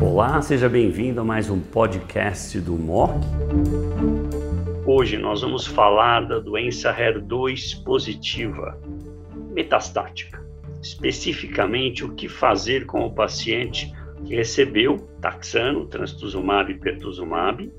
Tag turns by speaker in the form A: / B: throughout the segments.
A: Olá, seja bem-vindo a mais um podcast do MOC. Hoje nós vamos falar da doença HER2 positiva metastática. Especificamente, o que fazer com o paciente que recebeu taxano, trastuzumab e pertuzumab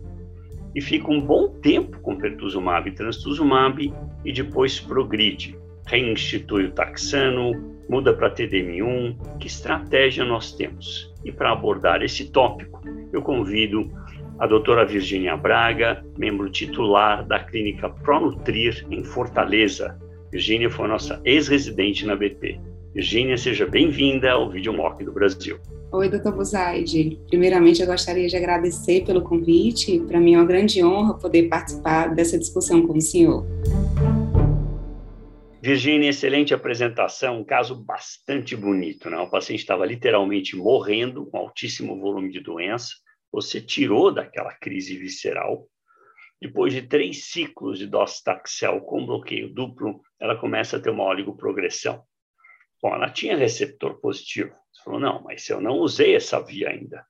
A: e fica um bom tempo com pertuzumab e trastuzumab e depois progride, reinstitui o taxano, muda para TDM1, que estratégia nós temos? E para abordar esse tópico, eu convido a doutora Virginia Braga, membro titular da clínica Pronutrir em Fortaleza. Virginia foi nossa ex-residente na BP. Virginia, seja bem-vinda ao Videomock do Brasil.
B: Oi, doutor Buzaide. Primeiramente, eu gostaria de agradecer pelo convite. Para mim é uma grande honra poder participar dessa discussão com o senhor.
A: Virginia, excelente apresentação, um caso bastante bonito, né? O paciente estava literalmente morrendo, com altíssimo volume de doença. Você tirou daquela crise visceral. Depois de três ciclos de docetaxel com bloqueio duplo, ela começa a ter uma oligoprogressão. Bom, ela tinha receptor positivo. Você falou, não, mas eu não usei essa via ainda.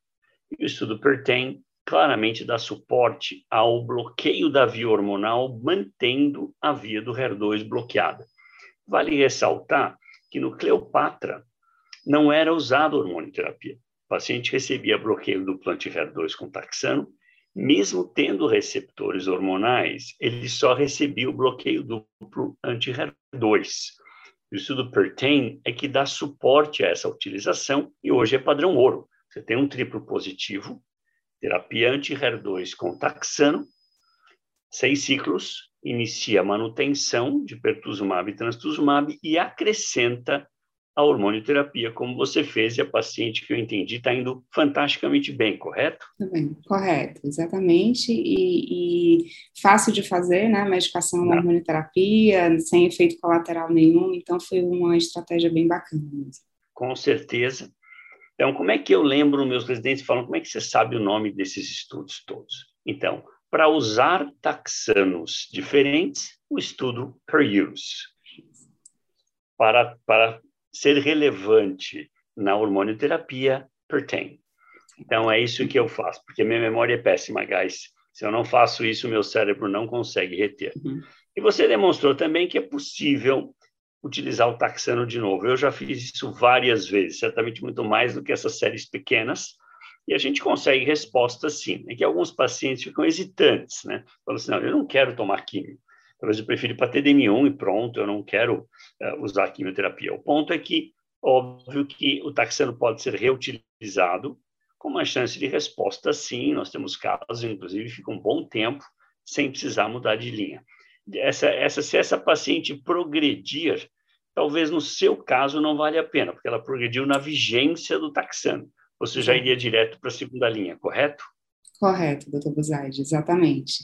A: E o estudo pertence claramente dá suporte ao bloqueio da via hormonal, mantendo a via do HER2 bloqueada. Vale ressaltar que no Cleopatra não era usado hormonioterapia. O paciente recebia bloqueio do anti-HER2 com taxano, mesmo tendo receptores hormonais, ele só recebia o bloqueio duplo anti-HER2. O estudo PERTAIN é que dá suporte a essa utilização e hoje é padrão ouro. Você tem um triplo positivo, terapia anti-HER2 com taxano, seis ciclos, inicia a manutenção de pertuzumab e trastuzumab e acrescenta a hormonioterapia, como você fez, e a paciente que eu entendi está indo fantasticamente bem, correto?
B: Bem, correto, exatamente, e, e, fácil de fazer, né, medicação Não. hormonioterapia, sem efeito colateral nenhum, então foi uma estratégia bem bacana mesmo.
A: Com certeza. Então, como é que eu lembro, meus residentes falam, como é que você sabe o nome desses estudos todos? Então, para usar taxanos diferentes, o estudo per use. Para, para ser relevante na hormonioterapia, pertain. Então, é isso que eu faço, porque minha memória é péssima, guys. Se eu não faço isso, meu cérebro não consegue reter. Uhum. E você demonstrou também que é possível utilizar o taxano de novo. Eu já fiz isso várias vezes, certamente muito mais do que essas séries pequenas, e a gente consegue resposta sim. É que alguns pacientes ficam hesitantes, né? Falam assim, não, eu não quero tomar químio. Talvez eu prefira ir para TDM1 e pronto, eu não quero uh, usar quimioterapia. O ponto é que, óbvio que o taxano pode ser reutilizado com uma chance de resposta sim. Nós temos casos, inclusive, fica um bom tempo sem precisar mudar de linha. Essa, essa, se essa paciente progredir, talvez no seu caso não vale a pena, porque ela progrediu na vigência do taxano você já iria direto para a segunda linha, correto?
B: Correto, doutor Buzaide, exatamente.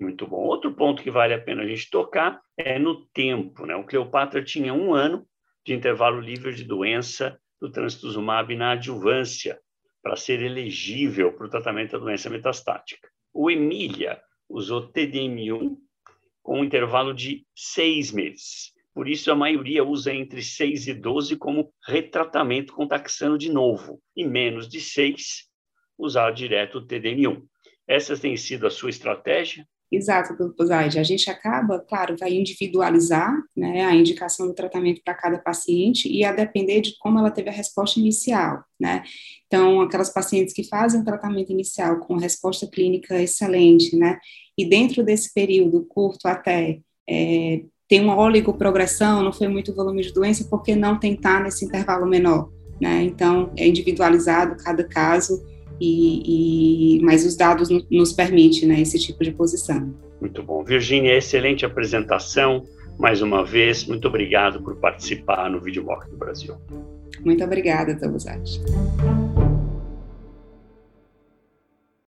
A: Muito bom. Outro ponto que vale a pena a gente tocar é no tempo. Né? O Cleopatra tinha um ano de intervalo livre de doença do trastuzumab na adjuvância para ser elegível para o tratamento da doença metastática. O Emília usou TDM1 com um intervalo de seis meses. Por isso, a maioria usa entre 6 e 12 como retratamento com taxano de novo, e menos de 6 usar direto o TDM1. Essa tem sido a sua estratégia?
B: Exato, Zaide. A gente acaba, claro, vai individualizar né, a indicação do tratamento para cada paciente e a depender de como ela teve a resposta inicial, né? Então, aquelas pacientes que fazem o tratamento inicial com resposta clínica excelente, né? E dentro desse período curto até é, tem uma oligoprogressão, não foi muito volume de doença, por que não tentar nesse intervalo menor? Né? Então, é individualizado cada caso, e, e mas os dados nos permitem né, esse tipo de posição.
A: Muito bom. Virginia, excelente apresentação. Mais uma vez, muito obrigado por participar no Videomock do Brasil.
B: Muito obrigada, Tomazati.